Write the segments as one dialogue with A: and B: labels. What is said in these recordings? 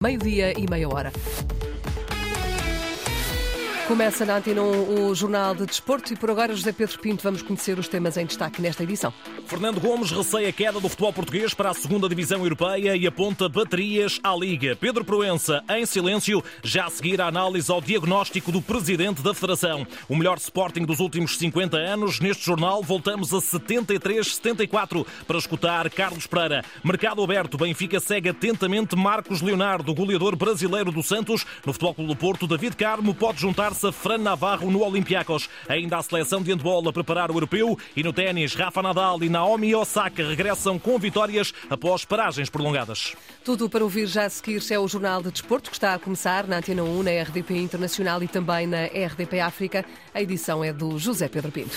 A: Meio-dia e meia hora. Começa na Antena 1 o Jornal de Desporto e por agora, José Pedro Pinto, vamos conhecer os temas em destaque nesta edição.
B: Fernando Gomes receia a queda do futebol português para a segunda divisão europeia e aponta baterias à Liga. Pedro Proença, em silêncio, já a seguir a análise ao diagnóstico do presidente da Federação. O melhor Sporting dos últimos 50 anos. Neste jornal voltamos a 73-74 para escutar Carlos Pereira. Mercado aberto, Benfica segue atentamente Marcos Leonardo, goleador brasileiro do Santos. No Futebol Clube do Porto, David Carmo pode juntar-se Fran Navarro no Olympiacos. Ainda a seleção de handball a preparar o europeu e no ténis, Rafa Nadal e Naomi Osaka regressam com vitórias após paragens prolongadas.
A: Tudo para ouvir já a seguir é o Jornal de Desporto que está a começar na Antena 1, na RDP Internacional e também na RDP África. A edição é do José Pedro Pinto.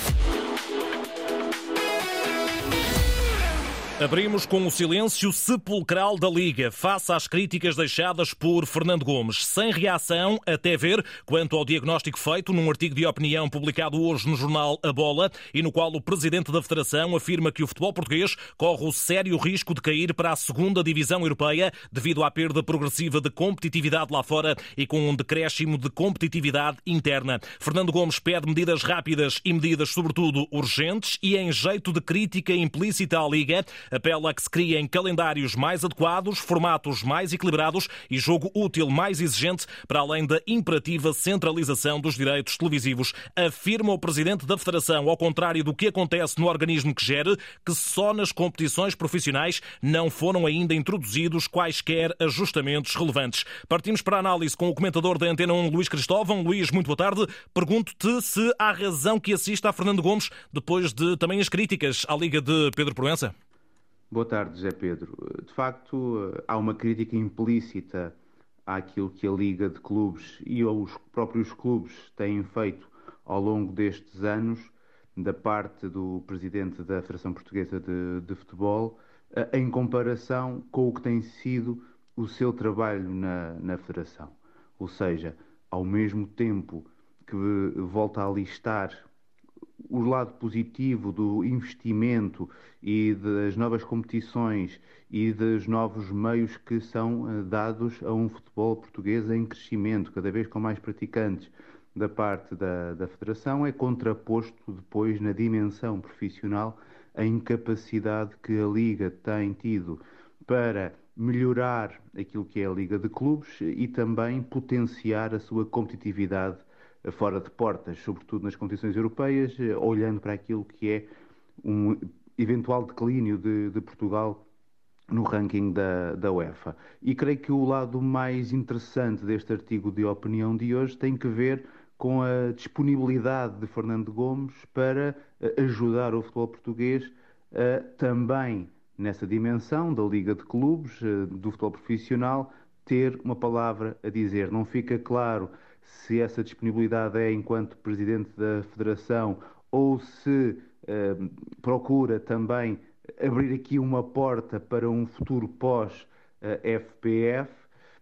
B: Abrimos com o silêncio sepulcral da Liga, face às críticas deixadas por Fernando Gomes. Sem reação, até ver, quanto ao diagnóstico feito num artigo de opinião publicado hoje no jornal A Bola, e no qual o presidente da Federação afirma que o futebol português corre o sério risco de cair para a segunda divisão europeia devido à perda progressiva de competitividade lá fora e com um decréscimo de competitividade interna. Fernando Gomes pede medidas rápidas e medidas, sobretudo, urgentes e em jeito de crítica implícita à Liga apela a que se criem calendários mais adequados, formatos mais equilibrados e jogo útil mais exigente, para além da imperativa centralização dos direitos televisivos. Afirma o presidente da Federação, ao contrário do que acontece no organismo que gere, que só nas competições profissionais não foram ainda introduzidos quaisquer ajustamentos relevantes. Partimos para a análise com o comentador da Antena 1, Luís Cristóvão. Luís, muito boa tarde. Pergunto-te se há razão que assista a Fernando Gomes depois de também as críticas à Liga de Pedro Proença.
C: Boa tarde, José Pedro. De facto, há uma crítica implícita àquilo que a Liga de Clubes e os próprios clubes têm feito ao longo destes anos, da parte do presidente da Federação Portuguesa de, de Futebol, eh, em comparação com o que tem sido o seu trabalho na, na Federação. Ou seja, ao mesmo tempo que volta a listar o lado positivo do investimento e das novas competições e dos novos meios que são eh, dados a um futebol português em crescimento, cada vez com mais praticantes da parte da, da Federação, é contraposto depois na dimensão profissional a incapacidade que a Liga tem tido para melhorar aquilo que é a Liga de Clubes e também potenciar a sua competitividade fora de portas, sobretudo nas competições europeias, eh, olhando para aquilo que é um eventual declínio de, de Portugal no ranking da, da UEFA. E creio que o lado mais interessante deste artigo de opinião de hoje tem que ver com a disponibilidade de Fernando Gomes para eh, ajudar o futebol português a, também nessa dimensão da Liga de Clubes, eh, do futebol profissional, ter uma palavra a dizer. Não fica claro se essa disponibilidade é enquanto Presidente da Federação ou se eh, procura também abrir aqui uma porta para um futuro pós-FPF,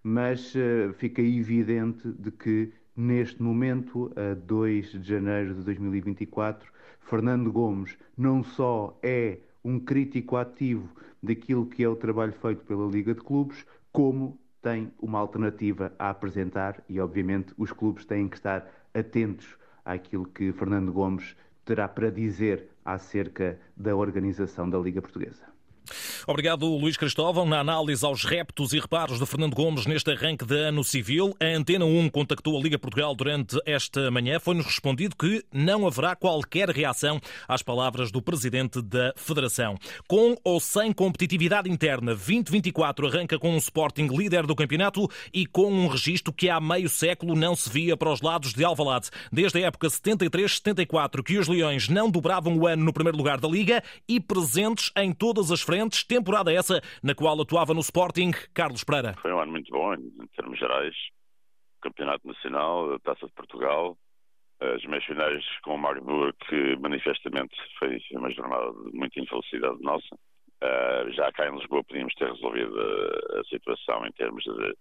C: mas eh, fica evidente de que neste momento, a 2 de janeiro de 2024, Fernando Gomes não só é um crítico ativo daquilo que é o trabalho feito pela Liga de Clubes, como tem uma alternativa a apresentar e, obviamente, os clubes têm que estar atentos àquilo que Fernando Gomes terá para dizer acerca da organização da Liga Portuguesa.
B: Obrigado, Luís Cristóvão. Na análise aos reptos e reparos de Fernando Gomes neste arranque de ano civil, a Antena 1 contactou a Liga Portugal durante esta manhã. Foi-nos respondido que não haverá qualquer reação às palavras do presidente da Federação. Com ou sem competitividade interna, 2024 arranca com um Sporting líder do campeonato e com um registro que há meio século não se via para os lados de Alvalade. Desde a época 73-74 que os Leões não dobravam o ano no primeiro lugar da Liga e presentes em todas as frentes temporada essa na qual atuava no Sporting Carlos Pereira.
D: Foi um ano muito bom em termos gerais. Campeonato Nacional, Taça de Portugal, as meias finais com o Magdeburg, que manifestamente foi uma jornada de muita infelicidade nossa. Uh, já cá em Lisboa podíamos ter resolvido a, situação em termos de,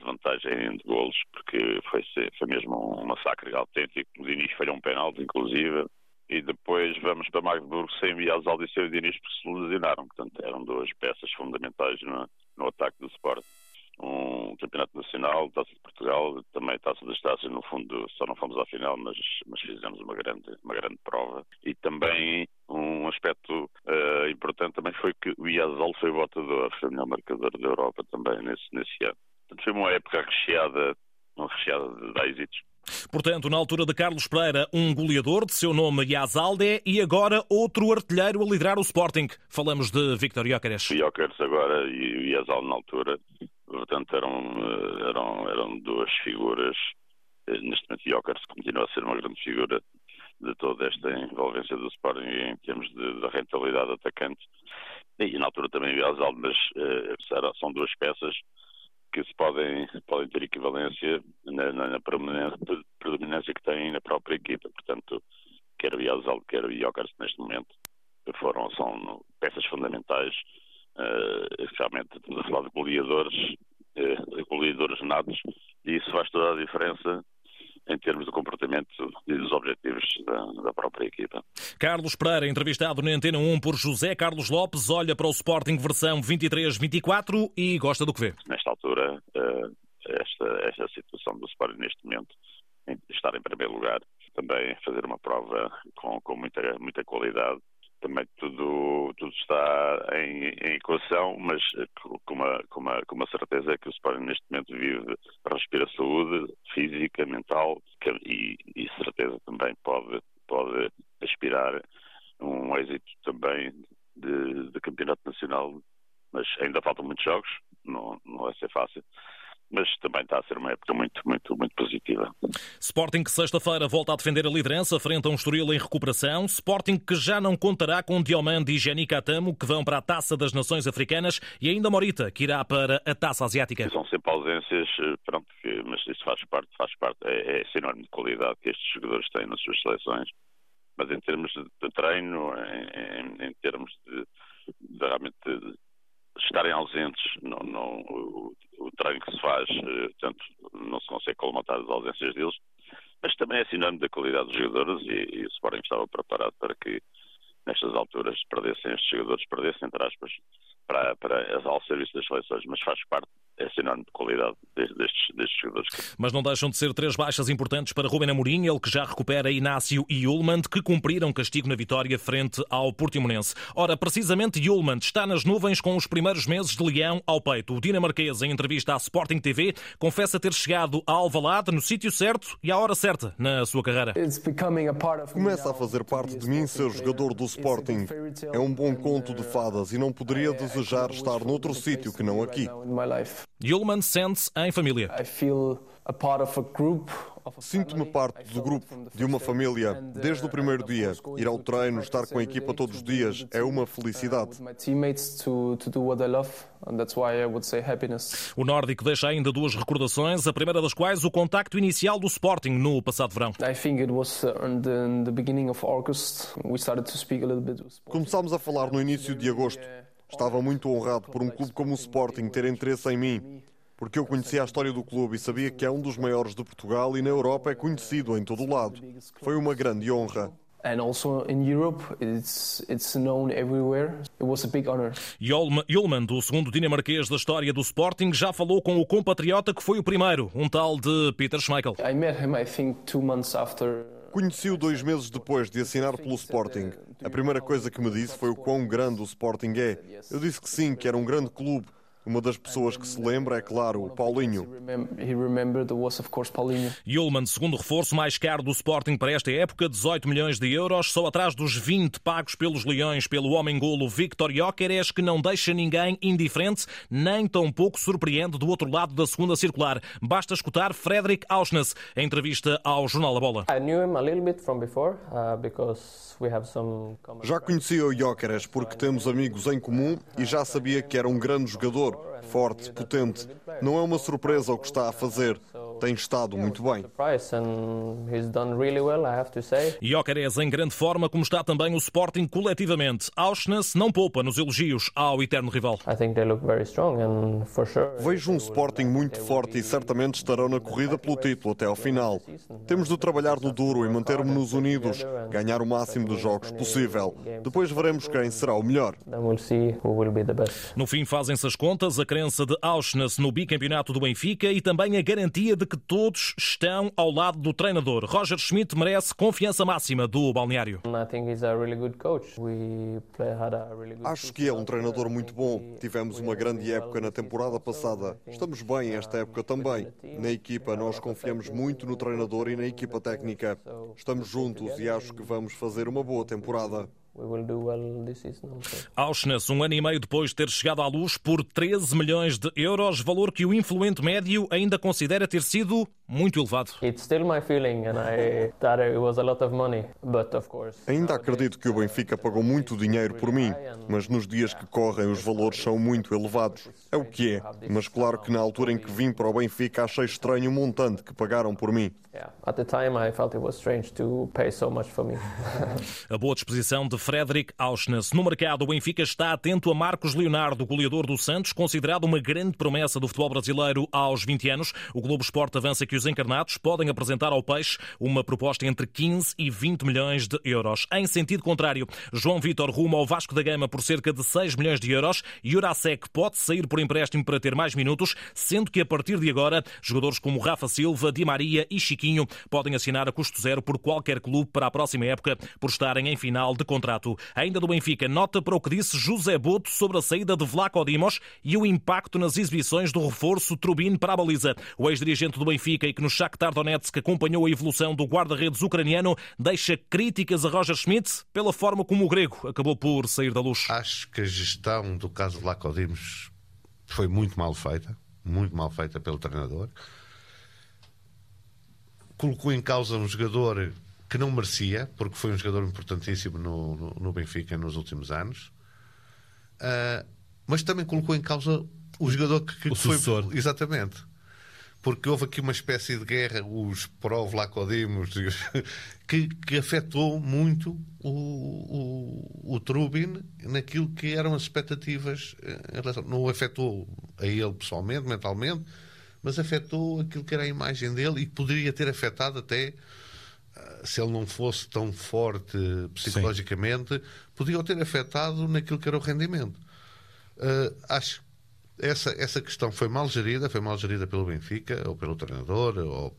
D: vantagem de golos, porque foi, foi mesmo um massacre autêntico. O Diniz falhou um penalti, inclusive e depois vamos para Magdeburgo sem Biasal e o Diniz porque se lesionaram. Portanto, eram duas peças fundamentais no, no ataque do Sport. um campeonato nacional, Taça de Portugal, também Taça das Taças, no fundo só não fomos à final, mas, mas fizemos uma grande, uma grande prova. E também um aspecto uh, importante também foi que o Iazal foi o votador, foi o melhor marcador da Europa também nesse, nesse ano. Portanto, foi uma época recheada, uma recheada de êxitos.
B: Portanto, na altura de Carlos Pereira, um goleador de seu nome Yazalde e agora outro artilheiro a liderar o Sporting. Falamos de Victor Jóqueres.
D: Jóqueres agora e o Yazal na altura Portanto, eram, eh, eram, eram duas figuras. Eh, neste momento, Jokers continua a ser uma grande figura de toda esta envolvência do Sporting em termos de rentabilidade atacante. E na altura também o Azal, mas uh, são duas peças que se podem, podem ter equivalência na, na, na predominância que têm na própria equipa. Portanto, quer o Yazal, quer Jokers neste momento, foram, são peças fundamentais Uh, realmente estamos a falar de goleadores, uh, goleadores natos, e isso faz toda a diferença em termos de comportamento e dos objetivos da, da, própria equipa.
B: Carlos Pereira, entrevistado na Antena 1 por José Carlos Lopes, olha para o Sporting versão 23-24 e gosta do que vê.
D: Nesta altura, uh, esta, esta situação do Sporting neste momento, estar em primeiro lugar, também fazer uma prova com, com muita, muita qualidade, também tudo, tudo está em, em equação, mas com uma, com, uma, com uma certeza que o Sporting neste momento vive, respira saúde física, mental e, e certeza também pode, pode aspirar um êxito também de, de campeonato nacional, mas ainda faltam muitos jogos, não, não vai ser fácil mas também está a ser uma época muito, muito, muito positiva.
B: Sporting que sexta-feira volta a defender a liderança frente a um Estoril em recuperação. Sporting que já não contará com Diomande e Jenny Catamo, que vão para a Taça das Nações Africanas, e ainda Morita, que irá para a Taça Asiática.
D: São sempre ausências, eh, pronto, mas isso faz parte, faz parte, é, é esse enorme de qualidade que estes jogadores têm nas suas seleções. Mas em termos de treino, em, em, em termos de, de realmente estarem ausentes, não, não, o, o, treino que se faz, eh, portanto, não se consegue colmatar as ausências deles, mas também é sinónimo da qualidade dos jogadores e, e o Sporting estava preparado para que nestas alturas perdessem estes jogadores, perdessem, entre aspas, para, para, ao serviço das seleções, mas faz parte essa enorme qualidade destes, destes jogadores.
B: Mas não deixam de ser três baixas importantes para Ruben Amorim, ele que já recupera Inácio e Ullmann, que cumpriram castigo na vitória frente ao Portimonense. Ora, precisamente Ullmann está nas nuvens com os primeiros meses de Leão ao peito. O dinamarquês, em entrevista à Sporting TV, confessa ter chegado a Alvalade no sítio certo e à hora certa na sua carreira.
E: Começa a fazer parte de mim ser jogador do Sporting. É um bom conto de fadas e não poderia desejar estar noutro sítio que não aqui.
B: Yulman sente-se em família.
E: Sinto-me parte do grupo, de uma família, desde o primeiro dia. Ir ao treino, estar com a equipa todos os dias, é uma felicidade.
B: O nórdico deixa ainda duas recordações, a primeira das quais o contacto inicial do Sporting no passado verão.
E: Começámos a falar no início de agosto. Estava muito honrado por um clube como o Sporting ter interesse em mim, porque eu conhecia a história do clube e sabia que é um dos maiores de Portugal e na Europa é conhecido em todo o lado. Foi uma grande honra. And also in Europe, it's, it's known everywhere.
B: It was a big honor. Yulman, o segundo dinamarquês da história do Sporting, já falou com o compatriota que foi o primeiro, um tal de Peter Schmeichel. I met him, I think,
E: two months after Conheci-o dois meses depois de assinar pelo Sporting. A primeira coisa que me disse foi o quão grande o Sporting é. Eu disse que sim, que era um grande clube, uma das pessoas que se lembra é, claro, o Paulinho.
B: Yulman, segundo reforço mais caro do Sporting para esta época, 18 milhões de euros, só atrás dos 20 pagos pelos Leões pelo homem-golo Victor Jóqueres, que não deixa ninguém indiferente, nem tampouco surpreende do outro lado da segunda circular. Basta escutar Frederick Auschness, em entrevista ao Jornal da Bola.
E: Uh, já conhecia o Jóqueres porque temos amigos em comum e já sabia que era um grande jogador forte, potente. Não é uma surpresa o que está a fazer. Tem estado muito bem.
B: Jóqueres em grande forma, como está também o Sporting coletivamente. Auschwitz não poupa nos elogios ao eterno rival.
E: Vejo um Sporting muito forte e certamente estarão na corrida pelo título até ao final. Temos de trabalhar no duro e mantermos-nos unidos, ganhar o máximo de jogos possível. Depois veremos quem será o melhor.
B: No fim, fazem-se as contas, a crença de Auschwitz no bicampeonato do Benfica e também a garantia de que todos estão ao lado do treinador. Roger Schmidt merece confiança máxima do balneário.
E: Acho que é um treinador muito bom. Tivemos uma grande época na temporada passada. Estamos bem esta época também. Na equipa, nós confiamos muito no treinador e na equipa técnica. Estamos juntos e acho que vamos fazer uma boa temporada.
B: Auschwitz, um ano e meio depois de ter chegado à luz por 13 milhões de euros, valor que o influente médio ainda considera ter sido muito elevado.
E: Ainda acredito que o Benfica pagou muito dinheiro por mim, mas nos dias que correm os valores são muito elevados. É o que é, mas claro que na altura em que vim para o Benfica achei estranho o montante que pagaram por mim.
B: A boa disposição de Frederic Auschwitz. No mercado, o Benfica está atento a Marcos Leonardo, goleador do Santos, considerado uma grande promessa do futebol brasileiro aos 20 anos. O Globo Esporte avança que os encarnados podem apresentar ao Peixe uma proposta entre 15 e 20 milhões de euros. Em sentido contrário, João Vitor rumo ao Vasco da Gama por cerca de 6 milhões de euros e Urasek pode sair por empréstimo para ter mais minutos, sendo que a partir de agora, jogadores como Rafa Silva, Di Maria e Chiquinho podem assinar a custo zero por qualquer clube para a próxima época por estarem em final de contrato. Ainda do Benfica, nota para o que disse José Boto sobre a saída de Vlaco Dimos e o impacto nas exibições do reforço Trubin para a baliza. O ex-dirigente do Benfica e que no Shakhtar Donetsk acompanhou a evolução do guarda-redes ucraniano deixa críticas a Roger Schmidt pela forma como o grego acabou por sair da luz.
F: Acho que a gestão do caso de Vlaco Dimos foi muito mal feita, muito mal feita pelo treinador. Colocou em causa um jogador que não merecia, porque foi um jogador importantíssimo no, no, no Benfica nos últimos anos, uh, mas também colocou em causa o jogador que, que
B: o
F: foi.
B: Sucessor.
F: Exatamente. Porque houve aqui uma espécie de guerra, os pró-Vlacodimos, que, que afetou muito o, o, o Trubin naquilo que eram as expectativas. Relação, não o afetou a ele pessoalmente, mentalmente, mas afetou aquilo que era a imagem dele e poderia ter afetado até se ele não fosse tão forte psicologicamente, podia ter afetado naquilo que era o rendimento. Uh, acho que essa, essa questão foi mal gerida, foi mal gerida pelo Benfica, ou pelo treinador, ou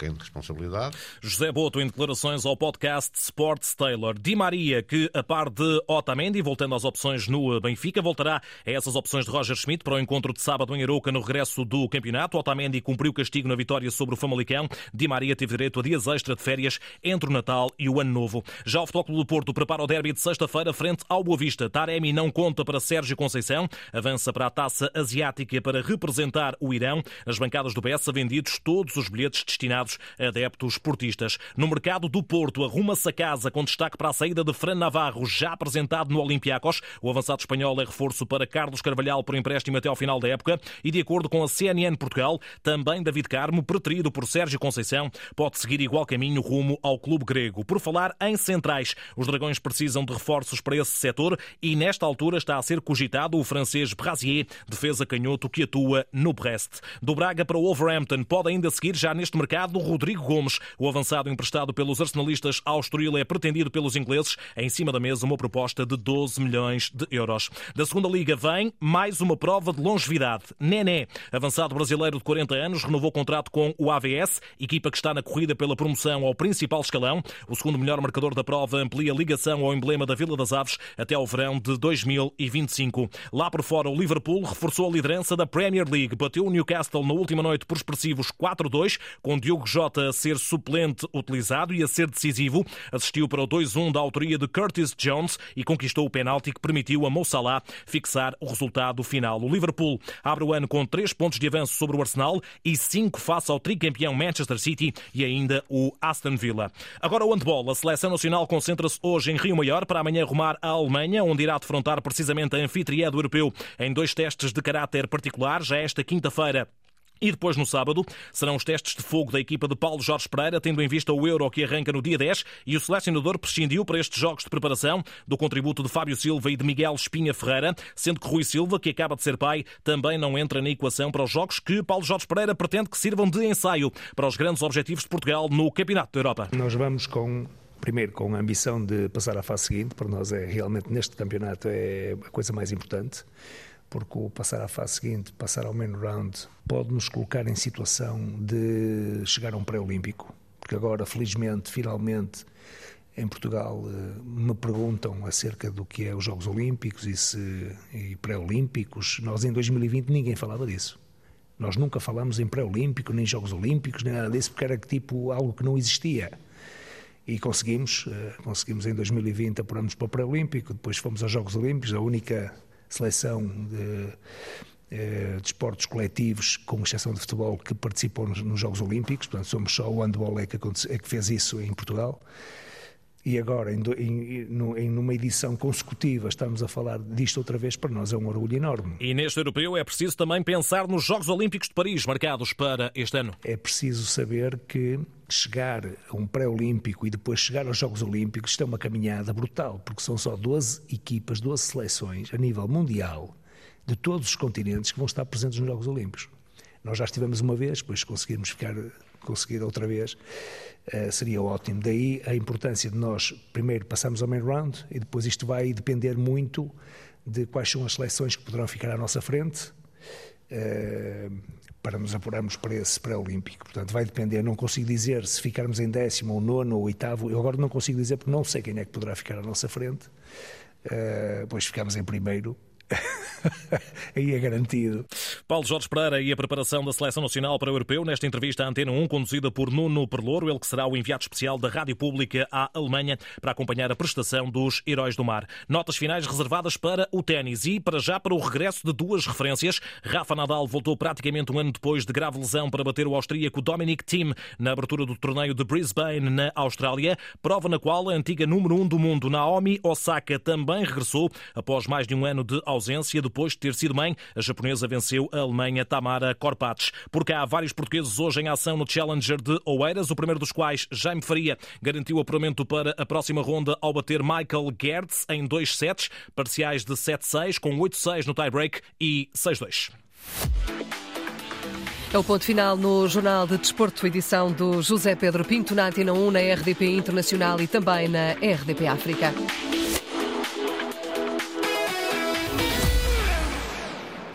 F: quem de responsabilidade.
B: José Boto em declarações ao podcast Sports Taylor. Di Maria, que a par de Otamendi, voltando às opções no Benfica, voltará a essas opções de Roger Schmidt para o encontro de sábado em Arouca no regresso do campeonato. Otamendi cumpriu o castigo na vitória sobre o Famalicão. Di Maria teve direito a dias extra de férias entre o Natal e o Ano Novo. Já o Futebol Clube do Porto prepara o derby de sexta-feira frente ao Boa Vista. Taremi não conta para Sérgio Conceição. Avança para a Taça Asiática para representar o Irão. Nas bancadas do Bessa vendidos todos os bilhetes destinados adeptos esportistas. No mercado do Porto, arruma-se a casa com destaque para a saída de Fran Navarro, já apresentado no Olympiacos. O avançado espanhol é reforço para Carlos Carvalhal por empréstimo até ao final da época e, de acordo com a CNN Portugal, também David Carmo, preterido por Sérgio Conceição, pode seguir igual caminho rumo ao clube grego. Por falar em centrais, os Dragões precisam de reforços para esse setor e, nesta altura, está a ser cogitado o francês Brasier, defesa canhoto que atua no Brest. Do Braga para o Wolverhampton, pode ainda seguir já neste mercado Rodrigo Gomes. O avançado emprestado pelos arsenalistas ao Estoril é pretendido pelos ingleses. Em cima da mesa, uma proposta de 12 milhões de euros. Da segunda Liga vem mais uma prova de longevidade. Nené, avançado brasileiro de 40 anos, renovou contrato com o AVS, equipa que está na corrida pela promoção ao principal escalão. O segundo melhor marcador da prova amplia a ligação ao emblema da Vila das Aves até ao verão de 2025. Lá por fora, o Liverpool reforçou a liderança da Premier League. Bateu o Newcastle na última noite por expressivos 4-2, com Diogo Jota a ser suplente utilizado e a ser decisivo. Assistiu para o 2-1 da autoria de Curtis Jones e conquistou o penalti que permitiu a Mo Salah fixar o resultado final. O Liverpool abre o ano com 3 pontos de avanço sobre o Arsenal e 5 face ao tricampeão Manchester City e ainda o Aston Villa. Agora o handball. A seleção nacional concentra-se hoje em Rio Maior para amanhã rumar à Alemanha, onde irá defrontar precisamente a anfitriã do europeu em dois testes de caráter particular. Já esta quinta-feira E depois, no sábado, serão os testes de fogo da equipa de Paulo Jorge Pereira, tendo em vista o Euro que arranca no dia 10 e o selecionador prescindiu para estes jogos de preparação do contributo de Fábio Silva e de Miguel Espinha Ferreira, sendo que Rui Silva, que acaba de ser pai, também não entra na equação para os jogos que Paulo Jorge Pereira pretende que sirvam de ensaio para os grandes objetivos de Portugal no Campeonato da Europa.
G: Nós vamos com primeiro com a ambição de passar à fase seguinte, para nós é realmente neste campeonato é a coisa mais importante, porque o passar à fase seguinte, passar ao main round, pode nos colocar em situação de chegar a um pré-olímpico, porque agora, felizmente, finalmente, em Portugal eh, me perguntam acerca do que é os Jogos Olímpicos e, se, e pré-olímpicos. Nós em 2020 ninguém falava disso. Nós nunca falámos em pré-olímpico, nem Jogos Olímpicos, nem nada disso, porque era tipo algo que não existia e conseguimos, eh, conseguimos em 2020 apuramos para o pré-olímpico, depois fomos aos Jogos Olímpicos, a única seleção de, eh, de esportes coletivos, com exceção de futebol, que participou nos, nos Jogos Olímpicos, portanto somos só o handball é que, é que fez isso em Portugal e agora, em, em, em, numa edição consecutiva, estamos a falar disto outra vez, para nós é um orgulho enorme.
B: E neste europeu é preciso também pensar nos Jogos Olímpicos de Paris, marcados para este ano.
G: É preciso saber que chegar a um pré-olímpico e depois chegar aos Jogos Olímpicos, isto é uma caminhada brutal, porque são só 12 equipas, 12 seleções a nível mundial de todos os continentes que vão estar presentes nos Jogos Olímpicos. Nós já estivemos uma vez, depois conseguimos ficar conseguir outra vez, uh, seria ótimo. Daí a importância de nós, primeiro, passarmos ao main round e depois isto vai depender muito de quais são as seleções que poderão ficar à nossa frente. Uh, para nos apurarmos para esse pré-olímpico. Portanto, vai depender, não consigo dizer se ficarmos em décimo, ou nono, ou oitavo, eu agora não consigo dizer porque não sei quem é que poderá ficar à nossa frente, uh, pois ficamos em primeiro, Aí é garantido.
B: Paulo Jorge Pereira e a preparação da Seleção Nacional para o Europeu, nesta entrevista à Antena 1, conduzida por Nuno Perlouro, ele que será o enviado especial da Rádio Pública à Alemanha para acompanhar a prestação dos Heróis do Mar. Notas finais reservadas para o ténis e, para já, para o regresso de duas referências. Rafa Nadal voltou praticamente um ano depois de grave lesão para bater o austríaco Dominic Thiem na abertura do torneio de Brisbane, na Austrália, prova na qual a antiga número 1 um do mundo, Naomi Osaka, também regressou após mais de um ano de ausência ausência depois de ter sido mãe. A japonesa venceu a Alemanha Tamara Korpatsch. Por cá, há vários portugueses hoje em ação no Challenger de Oeiras, o primeiro dos quais, Jaime Faria, garantiu o apuramento para a próxima ronda ao bater Michael Gertz em dois sets, parciais de 7-6, com 8-6 no tie-break e 6-2.
A: É o ponto final no Jornal de Desporto, edição do José Pedro Pinto, na Antena 1, na RDP Internacional e também na RDP África.